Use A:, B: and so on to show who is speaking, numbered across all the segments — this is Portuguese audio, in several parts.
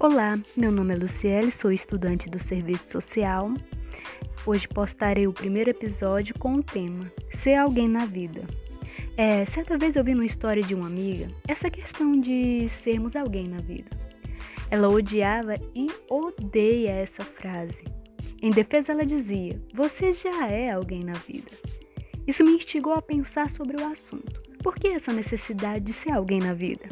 A: Olá, meu nome é Luciele, sou estudante do Serviço Social. Hoje postarei o primeiro episódio com o tema Ser Alguém na Vida. É, certa vez eu vi numa história de uma amiga essa questão de sermos alguém na vida. Ela odiava e odeia essa frase. Em defesa, ela dizia: Você já é alguém na vida. Isso me instigou a pensar sobre o assunto. Por que essa necessidade de ser alguém na vida?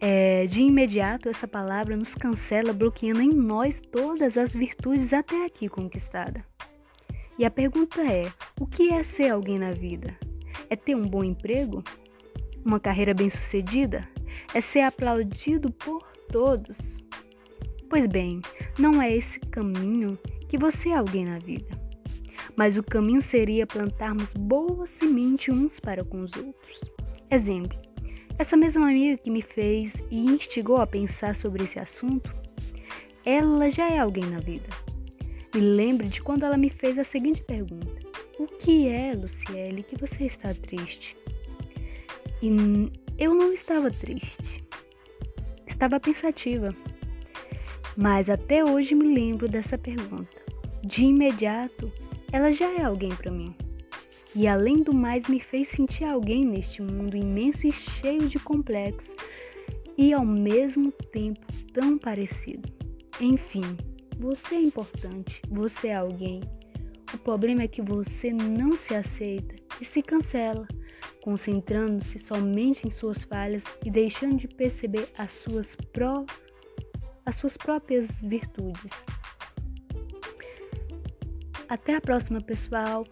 A: É, de imediato, essa palavra nos cancela, bloqueando em nós todas as virtudes até aqui conquistadas. E a pergunta é: o que é ser alguém na vida? É ter um bom emprego? Uma carreira bem-sucedida? É ser aplaudido por todos? Pois bem, não é esse caminho que você é alguém na vida. Mas o caminho seria plantarmos boa semente uns para com os outros. Exemplo: essa mesma amiga que me fez e instigou a pensar sobre esse assunto, ela já é alguém na vida. Me lembre de quando ela me fez a seguinte pergunta: O que é, Luciele, que você está triste? E eu não estava triste. Estava pensativa. Mas até hoje me lembro dessa pergunta. De imediato, ela já é alguém para mim e além do mais me fez sentir alguém neste mundo imenso e cheio de complexos e ao mesmo tempo tão parecido. Enfim, você é importante, você é alguém. O problema é que você não se aceita e se cancela, concentrando-se somente em suas falhas e deixando de perceber as suas, pró as suas próprias virtudes. Até a próxima, pessoal!